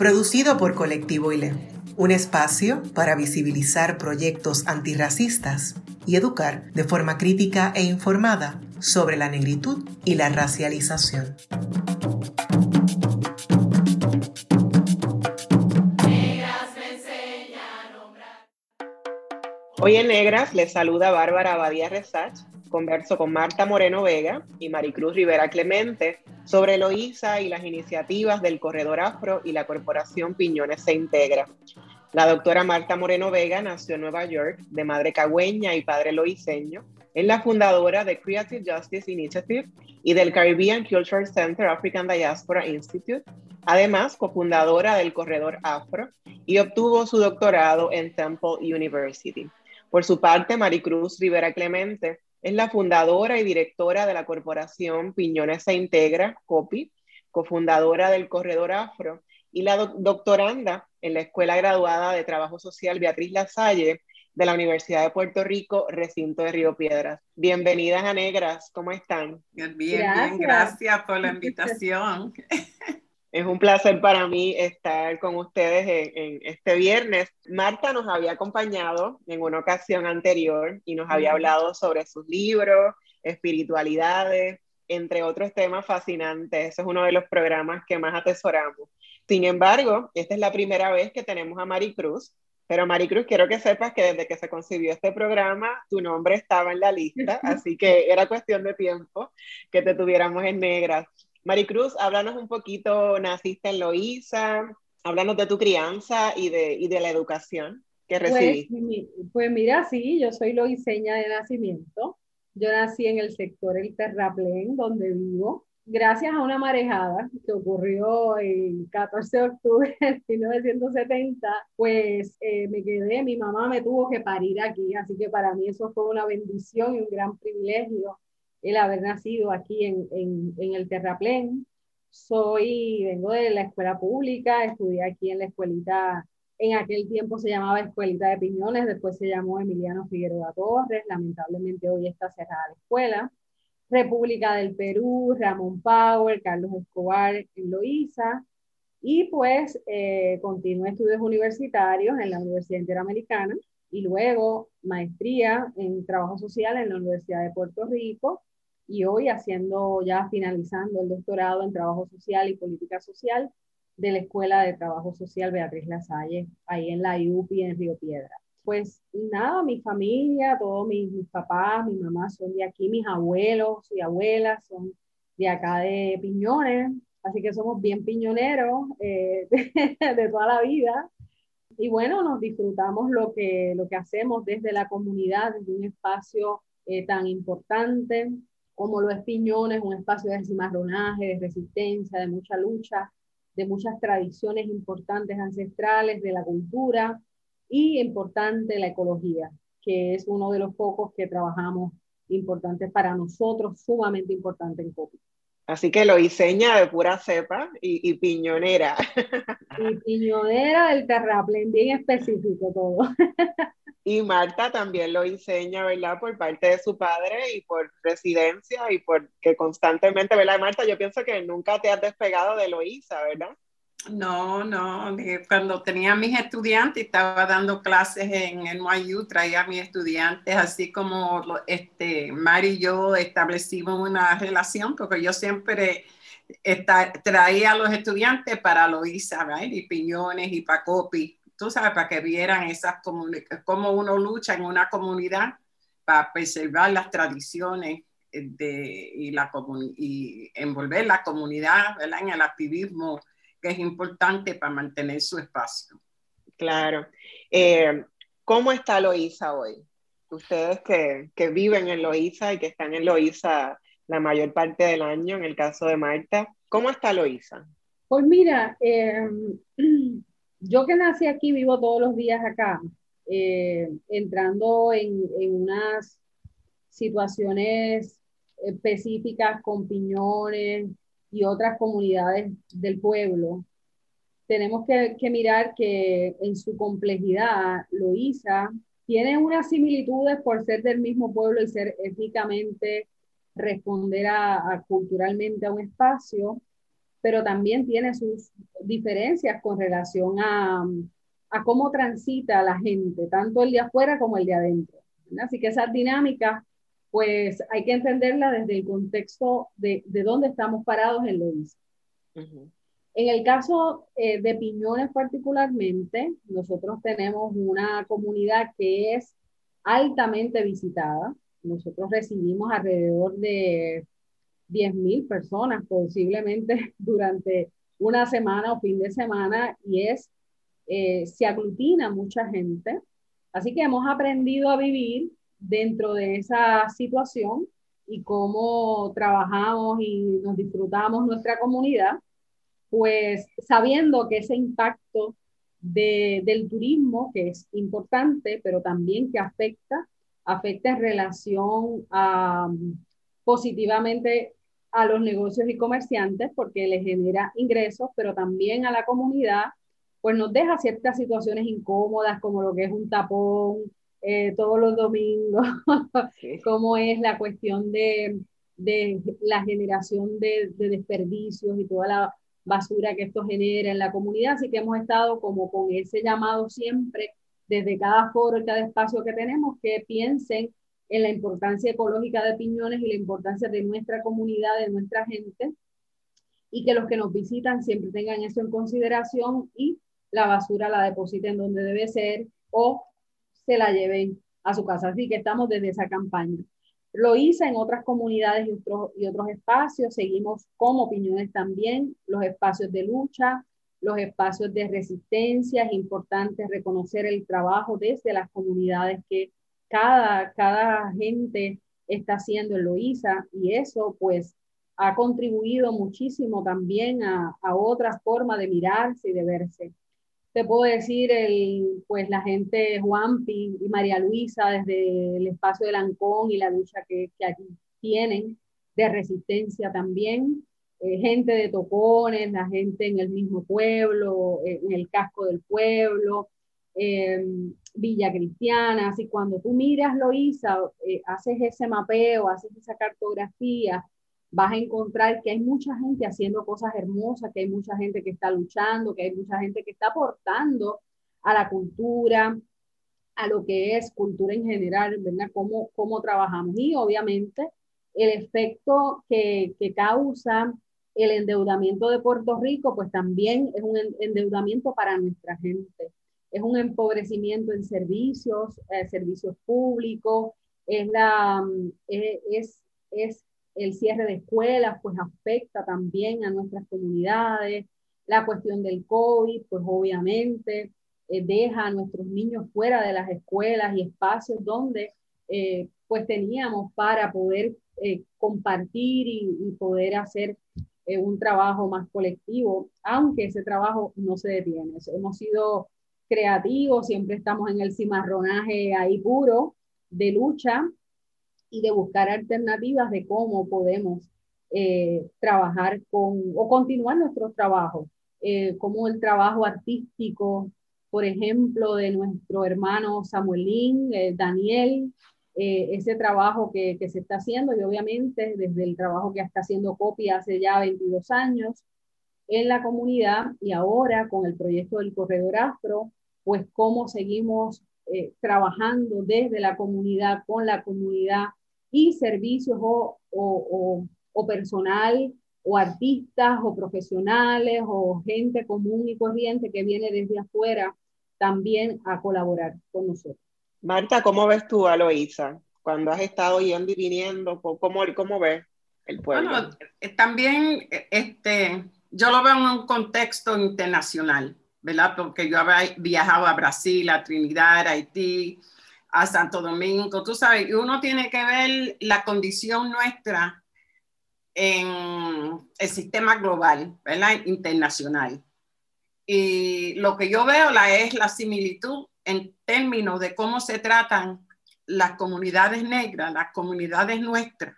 producido por Colectivo ILE, un espacio para visibilizar proyectos antirracistas y educar de forma crítica e informada sobre la negritud y la racialización. Hoy en Negras les saluda Bárbara Abadía Resach converso con Marta Moreno Vega y Maricruz Rivera Clemente sobre Loíza y las iniciativas del Corredor Afro y la Corporación Piñones se integra. La doctora Marta Moreno Vega nació en Nueva York, de madre cagüeña y padre loiseño. Es la fundadora de Creative Justice Initiative y del Caribbean Cultural Center African Diaspora Institute, además cofundadora del Corredor Afro y obtuvo su doctorado en Temple University. Por su parte, Maricruz Rivera Clemente es la fundadora y directora de la corporación Piñones se Integra, COPI, cofundadora del Corredor Afro y la doctoranda en la Escuela Graduada de Trabajo Social Beatriz Lasalle de la Universidad de Puerto Rico, recinto de Río Piedras. Bienvenidas a Negras, ¿cómo están? Bien, bien, gracias por la invitación. Es un placer para mí estar con ustedes en, este viernes. Marta nos había acompañado en una ocasión anterior y nos había hablado sobre sus libros, espiritualidades, entre otros temas fascinantes. Ese es uno de los programas que más atesoramos. Sin embargo, esta es la primera vez que tenemos a Maricruz. Pero Maricruz, quiero que sepas que desde que se concibió este programa, tu nombre estaba en la lista, así que era cuestión de tiempo que te tuviéramos en negras. Maricruz, háblanos un poquito, naciste en Loíza, háblanos de tu crianza y de, y de la educación que pues, recibiste. Pues, mira, sí, yo soy loiseña de nacimiento. Yo nací en el sector El Terraplén, donde vivo. Gracias a una marejada que ocurrió el 14 de octubre de 1970, pues eh, me quedé, mi mamá me tuvo que parir aquí, así que para mí eso fue una bendición y un gran privilegio el haber nacido aquí en, en, el Terraplén. Soy, vengo de la escuela pública, estudié aquí en la escuelita, en aquel tiempo se llamaba Escuelita de Piñones, después se llamó Emiliano Figueroa Torres, lamentablemente hoy está cerrada la escuela. República del Perú, Ramón Power, Carlos Escobar en y pues eh, continué estudios universitarios en la Universidad Interamericana y luego maestría en trabajo social en la Universidad de Puerto Rico y hoy haciendo ya finalizando el doctorado en trabajo social y política social de la Escuela de Trabajo Social Beatriz Lasalle, ahí en la IUPI en Río Piedra. Pues nada, mi familia, todos mis, papás, mi mamá son de aquí, mis abuelos y abuelas son de acá de Piñones, así que somos bien piñoneros eh, de, toda la vida. Y bueno, nos disfrutamos lo que, lo que hacemos desde la comunidad, desde un espacio eh, tan importante como lo es Piñones, un espacio de cimarronaje, de resistencia, de mucha lucha, de muchas tradiciones importantes ancestrales, de la cultura y importante la ecología, que es uno de los pocos que trabajamos importantes para nosotros, sumamente importante en COPI. Así que lo diseña de pura cepa y, piñonera. Y piñonera del terraplén, bien específico todo. Y Marta también lo enseña, ¿verdad? Por parte de su padre y por residencia y porque constantemente, ¿verdad, Marta? Yo pienso que nunca te has despegado de Loíza, ¿verdad? No, no, cuando tenía mis estudiantes, estaba dando clases en NYU, traía a mis estudiantes, así como este, Mari y yo establecimos una relación, porque yo siempre traía a los estudiantes para Loíza, ¿verdad? Y Piñones y Pacopi, tú sabes, para que vieran esas cómo uno lucha en una comunidad para preservar las tradiciones de, y, la y envolver la comunidad ¿verdad? en el activismo que es importante para mantener su espacio. Claro. Eh, ¿Cómo está Loíza hoy? Ustedes que, que, viven en Loíza y que están en Loíza la mayor parte del año, en el caso de Marta, ¿cómo está Loíza? Pues mira, eh, yo que nací aquí, vivo todos los días acá, eh, entrando en, en, unas situaciones específicas con piñones y otras comunidades del pueblo, tenemos que, que mirar que en su complejidad, Loíza tiene unas similitudes por ser del mismo pueblo y ser étnicamente, responder a, culturalmente a un espacio, pero también tiene sus diferencias con relación a, a cómo transita la gente, tanto el de afuera como el de adentro. Así que esas dinámicas, pues hay que entenderla desde el contexto de, de dónde estamos parados en Loíza. En el caso eh, de Piñones particularmente, nosotros tenemos una comunidad que es altamente visitada. Nosotros recibimos alrededor de 10.000 personas posiblemente durante una semana o fin de semana y es, eh, se aglutina mucha gente. Así que hemos aprendido a vivir dentro de esa situación y cómo trabajamos y nos disfrutamos nuestra comunidad pues sabiendo que ese impacto del turismo, que es importante, pero también que afecta, afecta en relación positivamente a los negocios y comerciantes porque les genera ingresos, pero también a la comunidad, pues nos deja ciertas situaciones incómodas como lo que es un tapón eh, todos los domingos, como es la cuestión de, la generación de, de, desperdicios y toda la basura que esto genera en la comunidad, así que hemos estado como con ese llamado siempre desde cada foro, cada espacio que tenemos, que piensen en la importancia ecológica de Piñones y la importancia de nuestra comunidad, de nuestra gente, y que los que nos visitan siempre tengan eso en consideración y la basura la depositen donde debe ser o se la lleven a su casa. Así que estamos desde esa campaña. Lo hice en otras comunidades y otros, y otros espacios. Seguimos como opiniones también, los espacios de lucha, los espacios de resistencia. Es importante reconocer el trabajo desde las comunidades que cada, cada gente está haciendo en Loíza y eso pues ha contribuido muchísimo también a, a otra forma de mirarse y de verse. Te puedo decir, el, pues la gente Juanpi y María Luisa desde el espacio de Lancón y la lucha que, que aquí tienen de resistencia también, eh, gente de Tocones, la gente en el mismo pueblo, eh, en el casco del pueblo, eh, Villa Cristiana, así cuando tú miras Loíza, haces ese mapeo, haces esa cartografía, vas a encontrar que hay mucha gente haciendo cosas hermosas, que hay mucha gente que está luchando, que hay mucha gente que está aportando a la cultura, a lo que es cultura en general, ¿verdad? Cómo, cómo trabajamos. Y obviamente el efecto que, que causa el endeudamiento de Puerto Rico, pues también es un endeudamiento para nuestra gente. Es un empobrecimiento en servicios, eh, servicios públicos, es, la, mm, es, es el cierre de escuelas pues afecta también a nuestras comunidades, la cuestión del COVID pues obviamente eh, deja a nuestros niños fuera de las escuelas y espacios donde eh, pues teníamos para poder eh, compartir y, y, poder hacer un trabajo más colectivo, aunque ese trabajo no se detiene. Hemos sido creativos, siempre estamos en el cimarronaje ahí puro de lucha y de buscar alternativas de cómo podemos eh, trabajar con o continuar nuestro trabajo, eh, como el trabajo artístico, por ejemplo, de nuestro hermano Samuelín, eh, Daniel, ese trabajo que, que, se está haciendo y obviamente desde el trabajo que está haciendo Copia hace ya 22 años en la comunidad y ahora con el proyecto del Corredor Astro, pues cómo seguimos trabajando desde la comunidad, con la comunidad, y servicios o, o, o, personal o artistas o profesionales o gente común y corriente que viene desde afuera también a colaborar con nosotros. Marta, ¿cómo ves tú a Loisa? Cuando has estado yendo y viniendo, ¿cómo, cómo ves el pueblo? Bueno, eh, también este, yo lo veo en un contexto internacional, ¿verdad? Porque yo había viajado a Brasil, a Trinidad, a Haití, a Santo Domingo, tú sabes, y uno tiene que ver la condición nuestra en el sistema global, ¿verdad? Internacional. Y lo que yo veo la, es la similitud en términos de cómo se tratan las comunidades negras, las comunidades nuestras,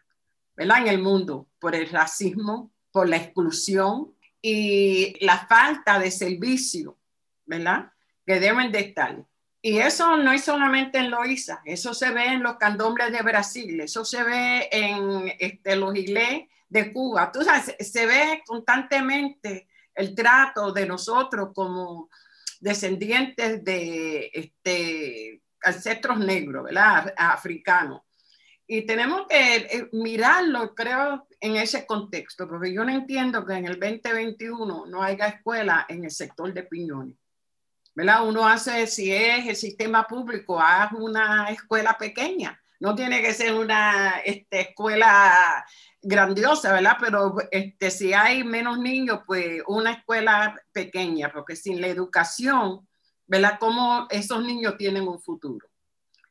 ¿verdad? En el mundo, por el racismo, por la exclusión y la falta de servicio, ¿verdad? Que deben de estar. Y eso no es solamente en Loíza, eso se ve en los candombres de Brasil, eso se ve en este, los iglesias de Cuba. Tú sabes, se ve constantemente el trato de nosotros como descendientes de este, ancestros negros, ¿verdad? Africanos. Y tenemos que eh, mirarlo, creo, en ese contexto, porque yo no entiendo que en el 2021 no haya escuela en el sector de Piñones. ¿verdad? Uno hace, si es el sistema público, haz una escuela pequeña. No tiene que ser una este, escuela grandiosa, ¿verdad? Pero este, si hay menos niños, pues una escuela pequeña, porque sin la educación, ¿verdad? ¿Cómo esos niños tienen un futuro?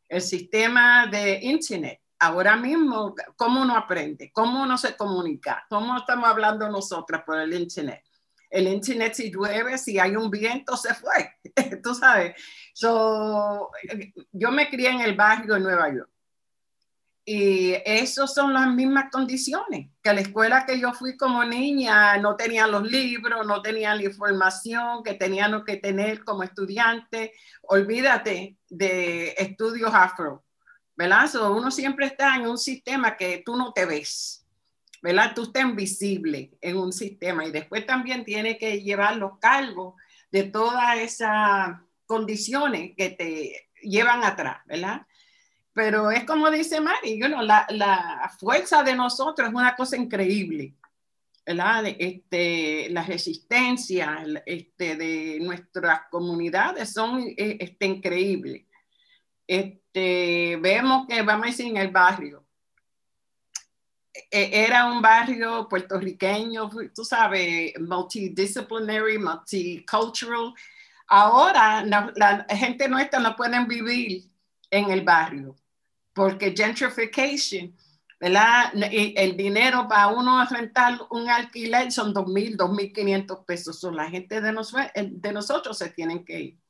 El sistema de Internet, ahora mismo, ¿cómo uno aprende? ¿Cómo uno se comunica? ¿Cómo estamos hablando nosotras por el Internet? El Internet si llueve, si hay un viento, se fue, tú sabes. So, yo me crié en el barrio de Nueva York y esas son las mismas condiciones, que la escuela que yo fui como niña no tenía los libros, no tenía la información que teníamos que tener como estudiante. Olvídate de estudios afro, ¿verdad? uno siempre está en un sistema que tú no te ves, ¿verdad? Tú estás invisible en un sistema y después también tiene que llevar los cargos de todas esas condiciones que te llevan atrás, ¿verdad? Pero es como dice Mari, la, la, fuerza de nosotros es una cosa increíble. ¿verdad? Este, la resistencia este, de nuestras comunidades son eh, este, increíbles. Este, vemos que, vamos a decir, en el barrio, e, era un barrio puertorriqueño, tú sabes, multidisciplinary, multicultural. Ahora la, gente nuestra no puede vivir en el barrio porque gentrification, ¿verdad? El dinero para uno rentar un alquiler son 2.000, 2.500 pesos. Son la gente de, de nosotros se tienen que ir.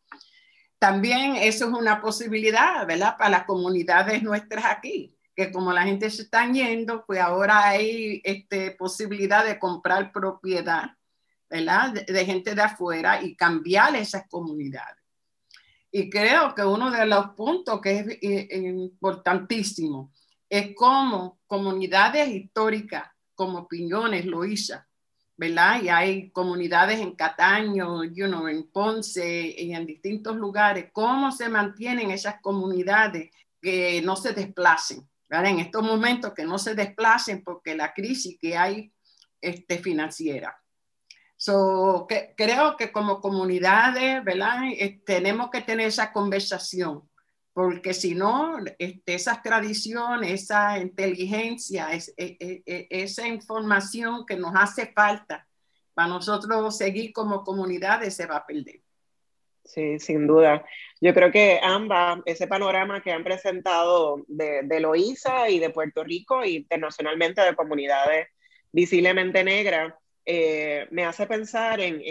También eso es una posibilidad, ¿verdad? Para las comunidades nuestras aquí, que como la gente se está yendo, pues ahora hay este, posibilidad de comprar propiedad, ¿verdad? de gente de afuera y cambiar esas comunidades. Y creo que uno de los puntos que es eh, importantísimo es cómo comunidades históricas como Piñones, Loíza, ¿verdad? Y hay comunidades en Cataño, you know, en Ponce y en distintos lugares, cómo se mantienen esas comunidades que no se desplacen, ¿verdad? En estos momentos que no se desplacen porque la crisis que hay este, financiera. So, creo que como comunidades. Eh, tenemos que tener esa conversación, porque si no, este, esas tradiciones, esa inteligencia, e, e, e, esa información que nos hace falta para nosotros seguir como comunidades se va a perder. Sí, sin duda. Yo creo que ambas, ese panorama que han presentado de, de y de Puerto Rico y internacionalmente de comunidades visiblemente negras, eh, me hace pensar en,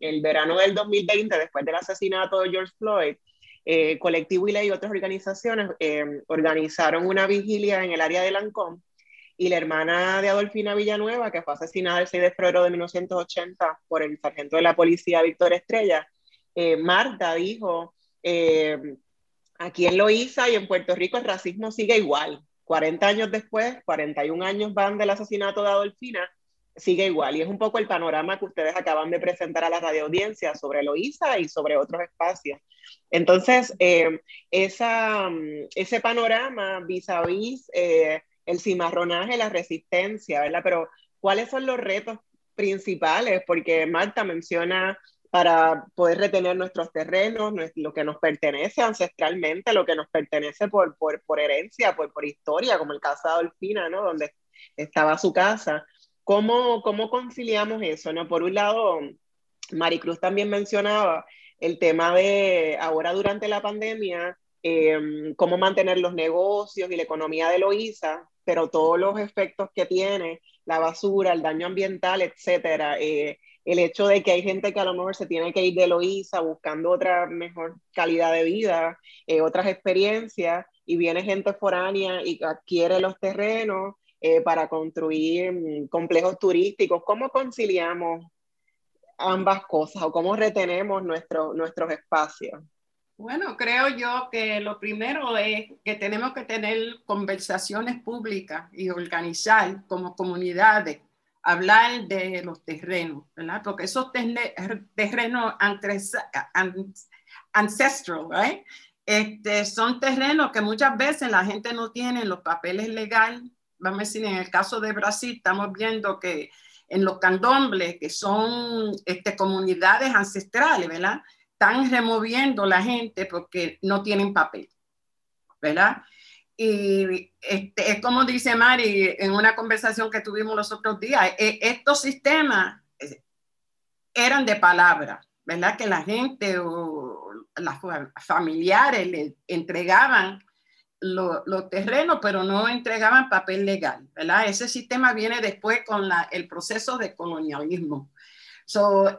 el verano del 2020, después del asesinato de George Floyd, eh, Colectivo y otras organizaciones eh, organizaron una vigilia en el área de Lancón y la hermana de Adolfina Villanueva, que fue asesinada el 6 de febrero de 1980 por el sargento de la policía Víctor Estrella, Marta dijo, aquí en Loíza y en Puerto Rico el racismo sigue igual. 40 años después, 41 años van del asesinato de Adolfina sigue igual. Y es un poco el panorama que ustedes acaban de presentar a la radio audiencia sobre Loíza y sobre otros espacios. Entonces, eh, esa, mm, ese panorama vis a vis eh, el cimarronaje, la resistencia, ¿verdad? Pero, ¿cuáles son los retos principales? Porque Marta menciona para poder retener nuestros terrenos, lo que nos pertenece ancestralmente, lo que nos pertenece por, por, por herencia, por, por historia, como el caso de Adolfina, ¿no? Donde estaba su casa. ¿Cómo, ¿Cómo conciliamos eso? ¿no? Por un lado, Maricruz también mencionaba el tema de ahora durante la pandemia, em, cómo mantener los negocios y la economía de Loíza, pero todos los efectos que tiene, la basura, el daño ambiental, etcétera, eh, el hecho de que hay gente que a lo mejor se tiene que ir de Loíza buscando otra mejor calidad de vida, eh, otras experiencias, y viene gente foránea y adquiere los terrenos eh, para construir mm, complejos turísticos. ¿Cómo conciliamos ambas cosas o cómo retenemos nuestro, nuestros espacios? Bueno, creo yo que lo primero es que tenemos que tener conversaciones públicas y organizar como comunidades hablar de los terrenos, ¿verdad? Porque esos terrenos ancestral, ¿right? Este, son terrenos que muchas veces la gente no tiene los papeles legales. Vamos a decir, en el caso de Brasil, estamos viendo que en los candombles, que son este, comunidades ancestrales, ¿verdad? Están removiendo la gente porque no tienen papel, ¿verdad? Y este, es como dice Mari en una conversación que tuvimos los otros días, e, estos sistemas eran de palabra, ¿verdad? Que la gente o las familiares le entregaban los terrenos, pero no entregaban papel legal, ¿verdad? Ese sistema viene después con la, el proceso de colonialismo. So,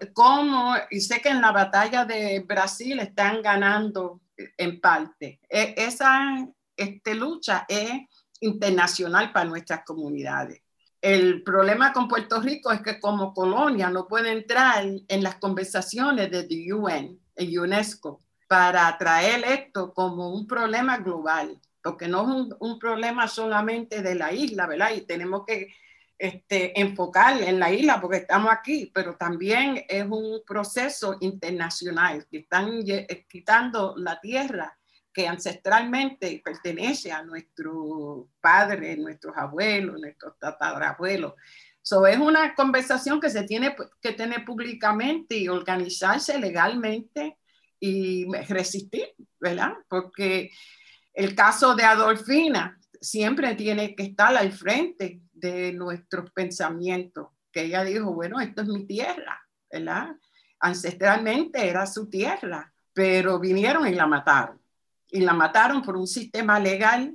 y sé que en la batalla de Brasil están ganando en parte. E, esa esta lucha es internacional para nuestras comunidades. El problema con Puerto Rico es que como colonia no puede entrar en las conversaciones de la UN, el UNESCO, para traer esto como un problema global, porque no es un, problema solamente de la isla, ¿verdad? Y tenemos que este, enfocar en la isla porque estamos aquí, pero también es un proceso internacional que están quitando la tierra que ancestralmente pertenece a nuestros padres, nuestros abuelos, nuestros tatarabuelos. So, es una conversación que se tiene que tener públicamente y organizarse legalmente y resistir, ¿verdad? Porque el caso de Adolfina siempre tiene que estar al frente de nuestros pensamientos, que ella dijo, bueno, esto es mi tierra, ¿verdad? Ancestralmente era su tierra, pero vinieron y la mataron y la mataron por un sistema legal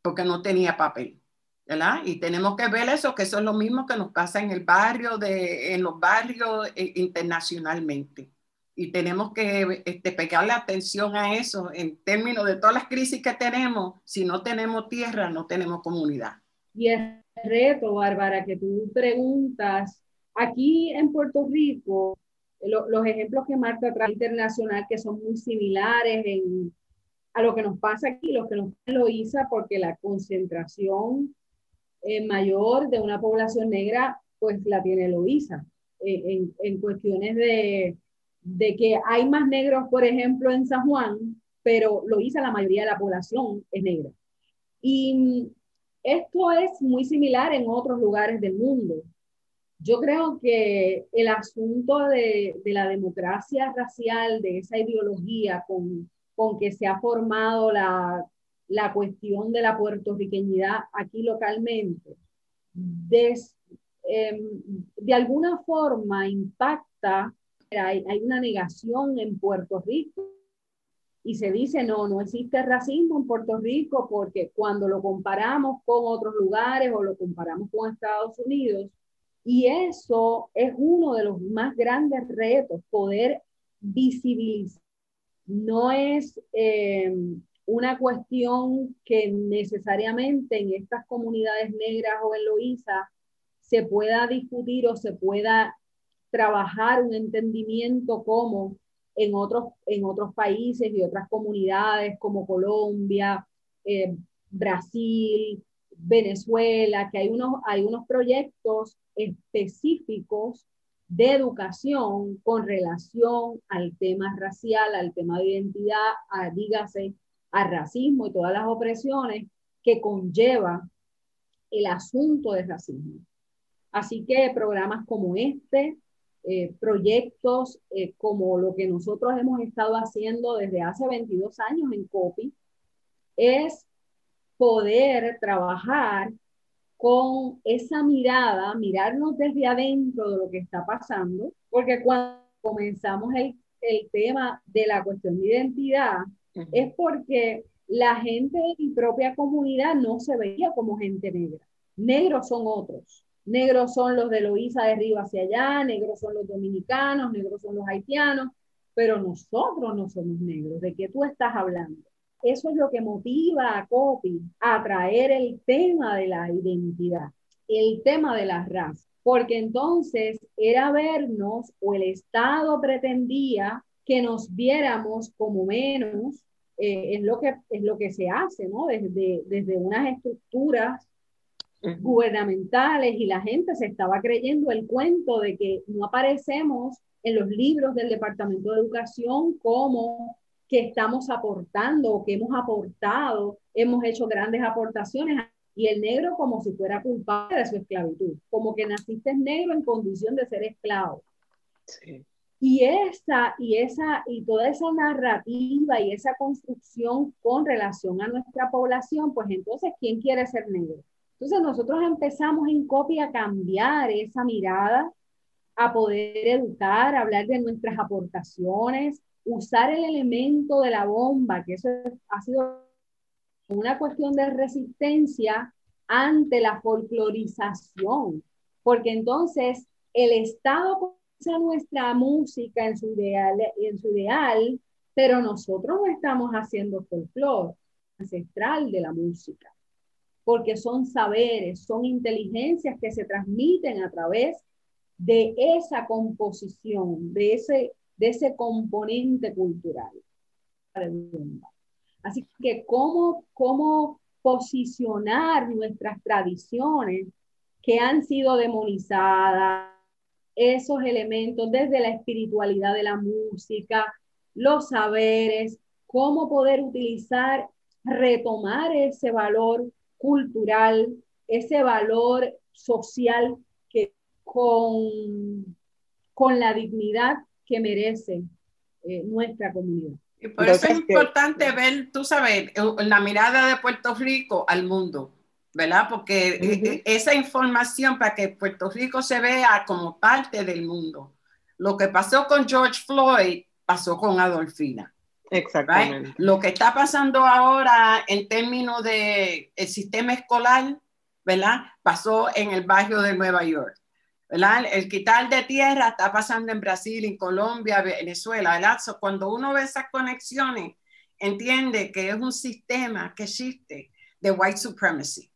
porque no tenía papel. ¿verdad? Y tenemos que ver eso, que eso es lo mismo que nos pasa en el barrio, de, en los barrios eh, internacionalmente. Y tenemos que este, pegarle atención a eso en términos de todas las crisis que tenemos. Si no tenemos tierra, no tenemos comunidad. Y el reto, Bárbara, que tú preguntas, aquí en Puerto Rico, los ejemplos que marca trae internacional que son muy similares en a lo que nos pasa aquí, lo que nos lo hizo porque la concentración eh, mayor de una población negra, pues la tiene Loíza, eh, en, en, cuestiones de, de, que hay más negros, por ejemplo, en San Juan, pero Loíza la mayoría de la población es negra. Y esto es muy similar en otros lugares del mundo. Yo creo que el asunto de, de la democracia racial, de esa ideología con con que se ha formado la, la cuestión de la puertorriqueñidad aquí localmente, em, de alguna forma impacta, hay, hay una negación en Puerto Rico. Y se dice, no, no existe racismo en Puerto Rico porque cuando lo comparamos con otros lugares o lo comparamos con Estados Unidos, y eso es uno de los más grandes retos, poder visibilizar. No es eh, una cuestión que necesariamente en estas comunidades negras o en Loíza se pueda discutir o se pueda trabajar un entendimiento como en otros, en otros países y otras comunidades como Colombia, eh, Brasil, Venezuela, que hay unos, hay unos proyectos específicos de educación con relación al tema racial, al tema de identidad, a, dígase, al racismo y todas las opresiones que conlleva el asunto del racismo. Así que programas como este, eh, proyectos eh, como lo que nosotros hemos estado haciendo desde hace 22 años en COPI, es poder trabajar con esa mirada, mirarnos desde adentro de lo que está pasando, porque cuando comenzamos el, el tema de la cuestión de identidad, es porque la gente de mi propia comunidad no se veía como gente negra. Negros son otros. Negros son los de Loíza de arriba hacia allá, negros son los dominicanos, negros son los haitianos, pero nosotros no somos negros. ¿De qué tú estás hablando? Eso es lo que motiva a Copy a traer el tema de la identidad, el tema de la raza, porque entonces era vernos o el Estado pretendía que nos viéramos como menos, eh, es, lo que, es lo que se hace, ¿no? Desde, desde unas estructuras gubernamentales y la gente se estaba creyendo el cuento de que no aparecemos en los libros del Departamento de Educación como que estamos aportando o que hemos aportado, hemos hecho grandes aportaciones y el negro como si fuera culpable de su esclavitud, como que naciste negro en condición de ser esclavo. Y esa, y esa, y toda esa narrativa y esa construcción con relación a nuestra población, pues entonces, ¿quién quiere ser negro? Entonces nosotros empezamos en copia a cambiar esa mirada, a poder educar, hablar de nuestras aportaciones, usar el elemento de la bomba, que eso ha sido una cuestión de resistencia ante la folclorización, porque entonces el Estado usa nuestra música en su ideal, en su ideal pero nosotros no estamos haciendo folclore ancestral de la música porque son saberes, son inteligencias que se transmiten a través de esa composición, de ese, de ese componente cultural. Así que cómo, cómo posicionar nuestras tradiciones que han sido demonizadas, esos elementos desde la espiritualidad de la música, los saberes, cómo poder utilizar, retomar ese valor cultural, ese valor social que con, con la dignidad que merece eh, nuestra comunidad. Y por eso es importante ver, tú sabes, la mirada de Puerto Rico al mundo, ¿verdad? Porque eh, eh, esa información para que Puerto Rico se vea como parte del mundo. Lo que pasó con George Floyd pasó con Adolfina. Exactamente. Lo que está pasando ahora en términos de el sistema escolar, ¿verdad? Pasó en el barrio de Nueva York. ¿verdad? El quitar de tierra está pasando en Brasil, en Colombia, Venezuela. ¿verdad? cuando uno ve esas conexiones, entiende que es un sistema que existe de white supremacy.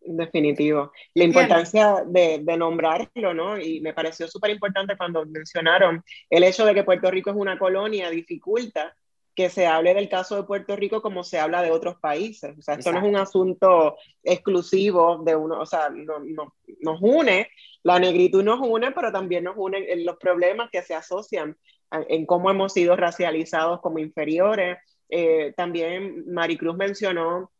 Definitivo. La importancia de, de, nombrarlo, ¿no? Y me pareció súper importante cuando mencionaron el hecho de que Puerto Rico es una colonia, dificulta que se hable del caso de Puerto Rico como se habla de otros países. O sea, esto no es un asunto exclusivo de uno, o sea, no, nos une, la negritud nos une, pero también nos unen los problemas que se asocian en cómo hemos sido racializados como inferiores. Eh, también Maricruz mencionó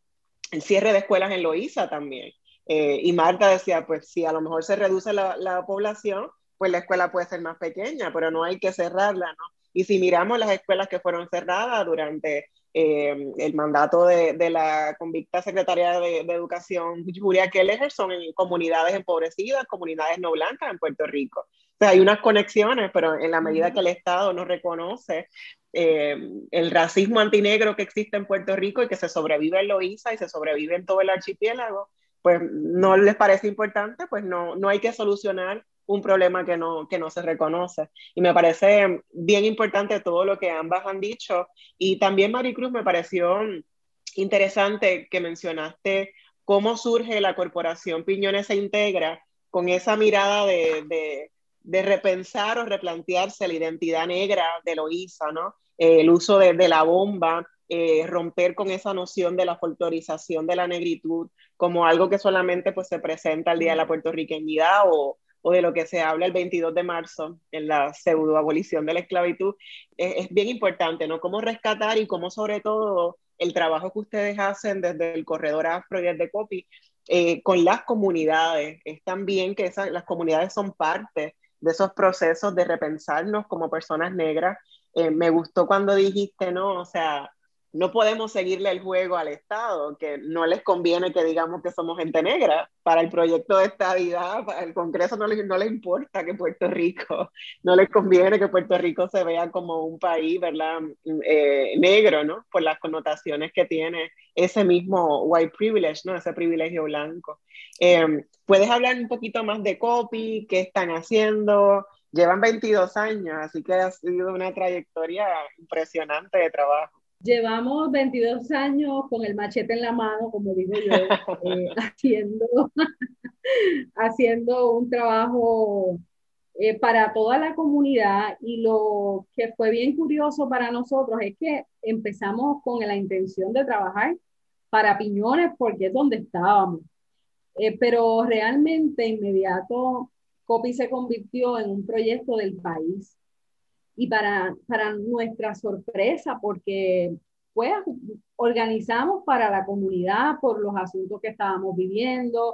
el cierre de escuelas en Loíza también. Eh, y Marta decía, pues si a lo mejor se reduce la, la población, pues la escuela puede ser más pequeña, pero no hay que cerrarla, ¿no? Y si miramos las escuelas que fueron cerradas durante eh, el mandato de, de, la convicta secretaria de, de, Educación, Julia Keller, son en comunidades empobrecidas, comunidades no blancas en Puerto Rico. O sea, hay unas conexiones, pero en la medida que el Estado no reconoce eh, el racismo antinegro que existe en Puerto Rico y que se sobrevive en Loíza y se sobrevive en todo el archipiélago, pues no les parece importante, pues no, no hay que solucionar un problema que no, que no se reconoce. Y me parece bien importante todo lo que ambas han dicho. Y también, Maricruz, me pareció interesante que mencionaste cómo surge la corporación Piñones se integra con esa mirada de, de, repensar o replantearse la identidad negra de Loíza, ¿no? Eh, el uso de, de la bomba, eh, romper con esa noción de la folclorización de la negritud como algo que solamente pues, se presenta al Día de la Puertorriqueñidad o, o de lo que se habla el 22 de marzo en la pseudoabolición de la esclavitud, es, bien importante, ¿no? Cómo rescatar y cómo sobre todo el trabajo que ustedes hacen desde el corredor afro y desde COPI eh, con las comunidades. Es también que esas, las comunidades son parte de esos procesos de repensarnos como personas negras. Eh, me gustó cuando dijiste, ¿no? O sea, no podemos seguirle el juego al Estado, que no les conviene que digamos que somos gente negra. Para el proyecto de estabilidad, para el Congreso no les, no les importa que Puerto Rico, no les conviene que Puerto Rico se vea como un país, ¿verdad? Eh, negro, ¿no? Por las connotaciones que tiene ese mismo white privilege, ¿no? Ese privilegio blanco. Em, ¿Puedes hablar un poquito más de copy? ¿Qué están haciendo? Llevan 22 años, así que ha sido una trayectoria impresionante de trabajo. Llevamos 22 años con el machete en la mano, como digo yo, eh, haciendo, haciendo un trabajo eh, para toda la comunidad y lo que fue bien curioso para nosotros es que empezamos con la intención de trabajar para Piñones porque es donde estábamos. Eh, pero realmente inmediato COPI se convirtió en un proyecto del país y para, para nuestra sorpresa, porque pues organizamos para la comunidad por los asuntos que estábamos viviendo,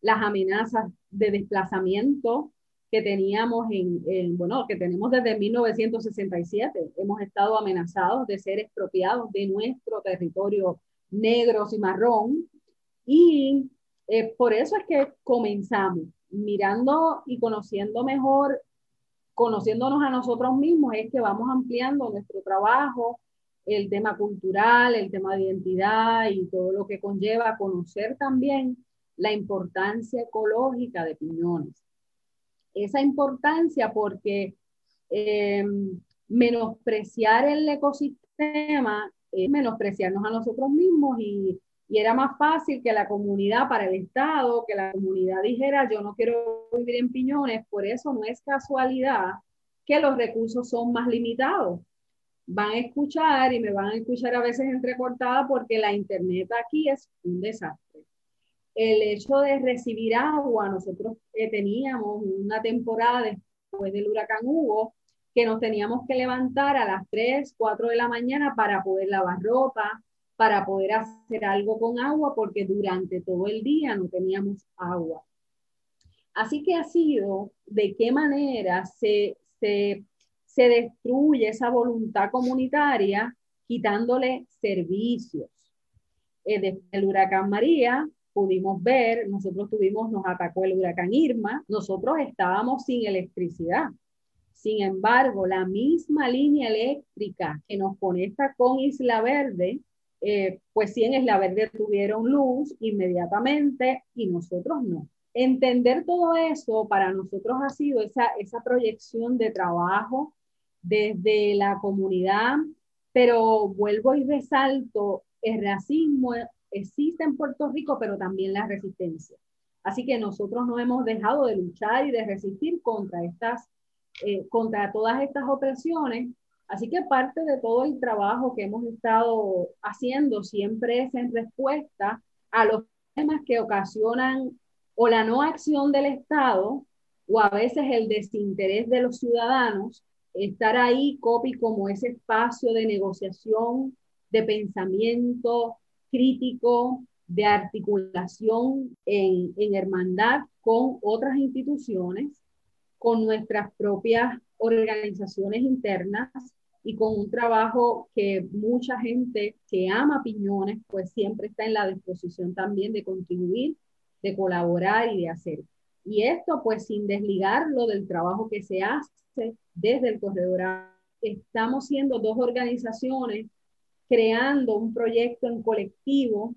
las amenazas de desplazamiento que teníamos en, bueno, que tenemos desde 1967. Hemos estado amenazados de ser expropiados de nuestro territorio negros y marrón. Y eh, por eso es que comenzamos mirando y conociendo mejor conociéndonos a nosotros mismos es que vamos ampliando nuestro trabajo, el tema cultural, el tema de identidad y todo lo que conlleva conocer también la importancia ecológica de piñones. Esa importancia porque em, menospreciar el ecosistema es menospreciarnos a nosotros mismos y, y era más fácil que la comunidad para el Estado, que la comunidad dijera yo no quiero vivir en piñones, por eso no es casualidad que los recursos son más limitados. Van a escuchar y me van a escuchar a veces entrecortada porque la internet aquí es un desastre. El hecho de recibir agua, nosotros eh, teníamos una temporada después del huracán Hugo que nos teníamos que levantar a las 3, 4 de la mañana para poder lavar ropa, para poder hacer algo con agua porque durante todo el día no teníamos agua. Así que ha sido de qué manera se, se, destruye esa voluntad comunitaria quitándole servicios. Eh, desde el huracán María pudimos ver, nosotros tuvimos, nos atacó el huracán Irma, nosotros estábamos sin electricidad. Sin embargo, la misma línea eléctrica que nos conecta con Isla Verde eh, pues sí en Isla Verde tuvieron luz inmediatamente y nosotros no. Entender todo eso para nosotros ha sido esa, esa proyección de trabajo desde la comunidad, pero vuelvo y resalto, el racismo existe en Puerto Rico, pero también la resistencia. Así que nosotros no hemos dejado de luchar y de resistir contra estas, eh, contra todas estas opresiones Así que parte de todo el trabajo que hemos estado haciendo siempre es en respuesta a los temas que ocasionan o la no acción del Estado o a veces el desinterés de los ciudadanos, estar ahí, COPI, como ese espacio de negociación, de pensamiento crítico, de articulación en, en hermandad con otras instituciones, con nuestras propias organizaciones internas y con un trabajo que mucha gente que ama piñones, pues siempre está en la disposición también de contribuir, de colaborar y de hacer. Y esto pues sin desligarlo del trabajo que se hace desde el corredor. Estamos siendo dos organizaciones creando un proyecto en colectivo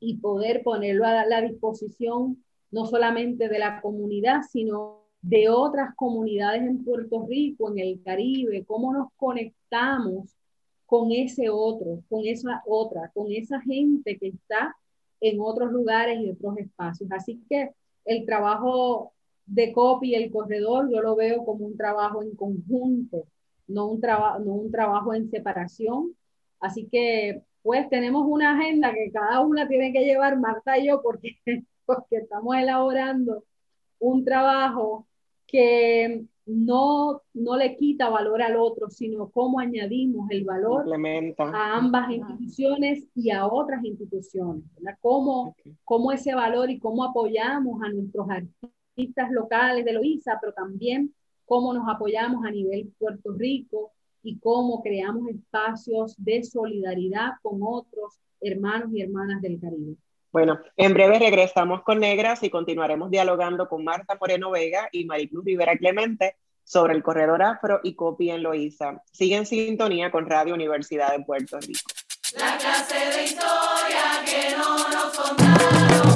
y poder ponerlo a la disposición no solamente de la comunidad, sino de otras comunidades en Puerto Rico, en el Caribe, cómo nos conectamos con ese otro, con esa otra, con esa gente que está en otros lugares y otros espacios. Así que el trabajo de copy, el corredor, yo lo veo como un trabajo en conjunto, no un, no un trabajo en separación. Así que pues tenemos una agenda que cada una tiene que llevar, Marta y yo, porque, porque estamos elaborando un trabajo que no, no le quita valor al otro, sino cómo añadimos el valor a ambas instituciones y a otras instituciones. Cómo, cómo, ese valor y cómo apoyamos a nuestros artistas locales de Loíza, pero también cómo nos apoyamos a nivel Puerto Rico y cómo creamos espacios de solidaridad con otros hermanos y hermanas del Caribe. Bueno, en breve regresamos con Negras y continuaremos dialogando con Marta Moreno Vega y Maricruz Rivera Clemente sobre el corredor afro y COPI en Loíza. Sigue en sintonía con Radio Universidad de Puerto Rico. La clase de historia que no nos contaron,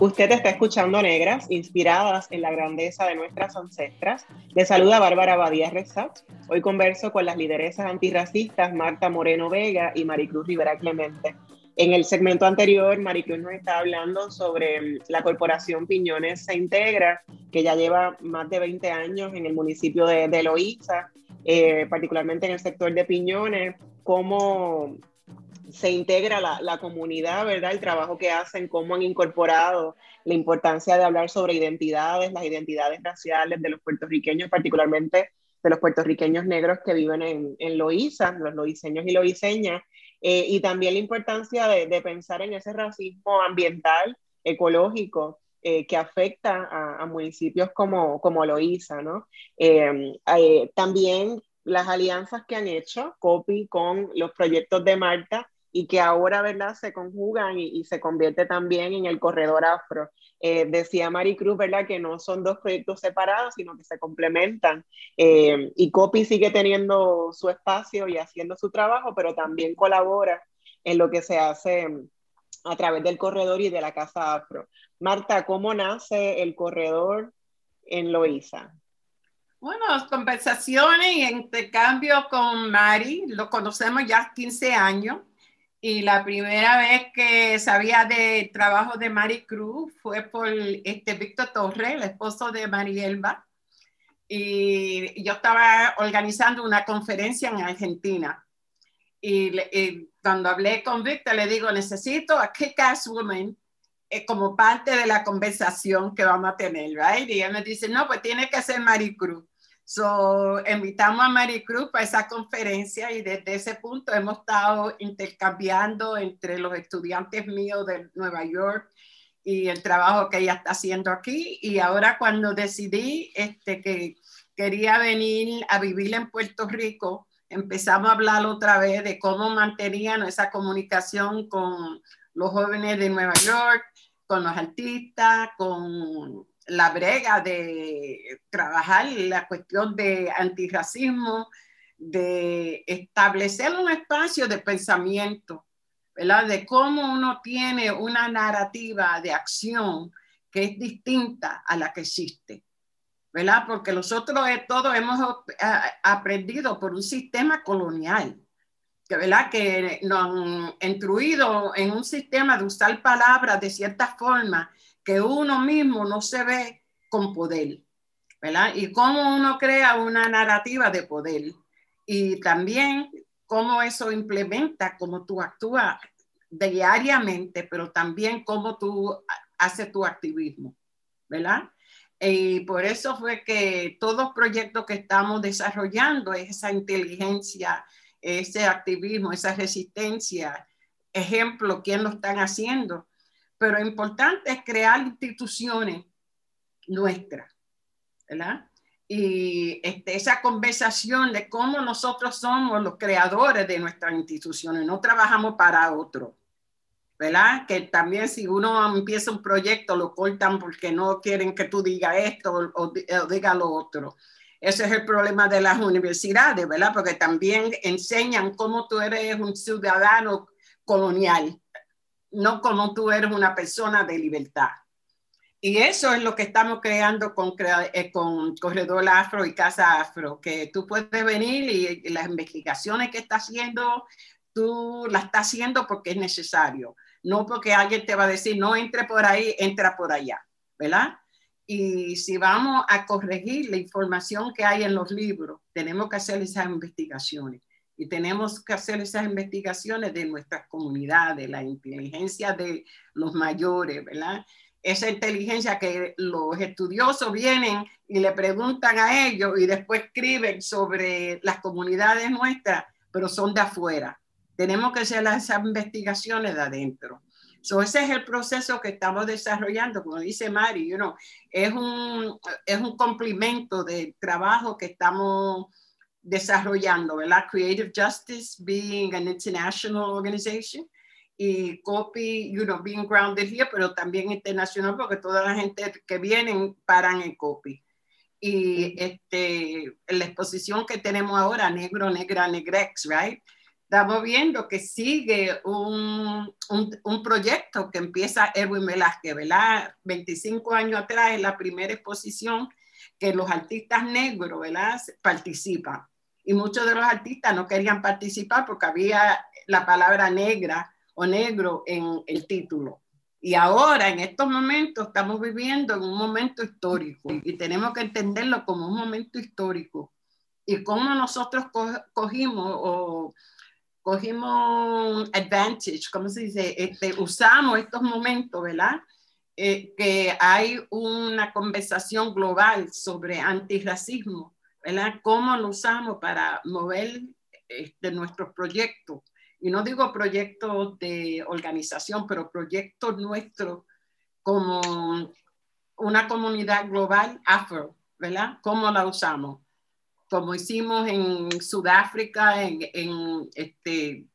Usted está escuchando Negras, inspiradas en la grandeza de nuestras ancestras. Le saluda Bárbara Badía Rezach. Hoy converso con las lideresas antirracistas Marta Moreno Vega y Maricruz Rivera Clemente. En el segmento anterior, Maricruz nos está hablando sobre mm, la corporación Piñones Se Integra, que ya lleva más de 20 años en el municipio de, de Loíza, eh, particularmente en el sector de Piñones, cómo se integra la, la, comunidad, ¿verdad? El trabajo que hacen, cómo han incorporado la importancia de hablar sobre identidades, las identidades raciales de los puertorriqueños, particularmente de los puertorriqueños negros que viven en, en Loíza, los loiseños y loiseñas, eh, y también la importancia de, de, pensar en ese racismo ambiental, ecológico, eh, que afecta a, municipios como, como Loíza, ¿no? Eh también las alianzas que han hecho COPI con los proyectos de Marta y que ahora, ¿verdad?, se conjugan y, se convierte también en el corredor afro. Eh, decía Maricruz, ¿verdad?, que no son dos proyectos separados, sino que se complementan. Eh, y COPI sigue teniendo su espacio y haciendo su trabajo, pero también colabora en lo que se hace a través del corredor y de la Casa Afro. Marta, ¿cómo nace el corredor en Loíza? Bueno, conversaciones y intercambio con Mari, lo conocemos ya 15 años y la primera vez que sabía de trabajo de Mari Cruz fue por este Víctor Torres, el esposo de Marielba. Y yo estaba organizando una conferencia en Argentina. Y, cuando hablé con Víctor, le digo, necesito a Kick-Ass Woman eh, como parte de la conversación que vamos a tener, ¿right? Y él me dice, no, pues tiene que ser Mari Cruz. So, invitamos a Maricruz para esa conferencia y desde ese punto hemos estado intercambiando entre los estudiantes míos de Nueva York y el trabajo que ella está haciendo aquí. Y ahora cuando decidí este, que quería venir a vivir en Puerto Rico, empezamos a hablar otra vez de cómo mantenían esa comunicación con los jóvenes de Nueva York, con los artistas, con la brega de trabajar la cuestión de antirracismo, de establecer un espacio de pensamiento, ¿verdad? De cómo uno tiene una narrativa de acción que es distinta a la que existe, ¿verdad? Porque nosotros todos hemos aprendido por un sistema colonial, que, ¿verdad? Que nos han instruido en un sistema de usar palabras de cierta forma que uno mismo no se ve con poder, ¿verdad? Y cómo uno crea una narrativa de poder y también cómo eso implementa, cómo tú actúas diariamente, pero también cómo tú haces tu activismo, ¿verdad? Y por eso fue que todos los proyectos que estamos desarrollando es esa inteligencia, ese activismo, esa resistencia. Ejemplo, ¿quién lo están haciendo? Pero importante es crear instituciones nuestras, ¿verdad? Y este, esa conversación de cómo nosotros somos los creadores de nuestras instituciones, no trabajamos para otro, ¿verdad? Que también si uno empieza un proyecto lo cortan porque no quieren que tú digas esto o, o, diga lo otro. Ese es el problema de las universidades, ¿verdad? Porque también enseñan cómo tú eres un ciudadano colonial, no como tú eres una persona de libertad. Y eso es lo que estamos creando con, eh, con Corredor Afro y Casa Afro, que tú puedes venir y, las investigaciones que estás haciendo, tú las estás haciendo porque es necesario, no porque alguien te va a decir, no entre por ahí, entra por allá, ¿verdad? Y si vamos a corregir la información que hay en los libros, tenemos que hacer esas investigaciones y tenemos que hacer esas investigaciones de nuestras comunidades, la inteligencia de los mayores, ¿verdad? esa inteligencia que los estudiosos vienen y le preguntan a ellos y después escriben sobre las comunidades nuestras, pero son de afuera. Tenemos que hacer esas investigaciones de adentro. So, ese es el proceso que estamos desarrollando, como dice Mari, you know, es, un, es un complemento del trabajo que estamos desarrollando, ¿verdad? Creative Justice being an international organization y Copy, you know, being grounded here, pero también internacional porque toda la gente que vienen paran en Copy. Y este, la exposición que tenemos ahora, Negro, Negra, Negrex, right? Estamos viendo que sigue un, un, un proyecto que empieza Erwin Velázquez, ¿verdad? 25 años atrás es la primera exposición que los artistas negros, ¿verdad? Participan. Y muchos de los artistas no querían participar porque había la palabra negra o negro en el título. Y ahora, en estos momentos, estamos viviendo en un momento histórico y tenemos que entenderlo como un momento histórico. Y cómo nosotros cogimos o cogimos advantage, ¿cómo se dice? Este, usamos estos momentos, ¿verdad? Eh, que hay una conversación global sobre antirracismo, ¿verdad? ¿Cómo lo usamos para mover este, nuestros proyectos? y no digo proyectos de organización, pero proyectos nuestros como una comunidad global afro, ¿verdad? ¿Cómo la usamos? Como hicimos en Sudáfrica, en, en este,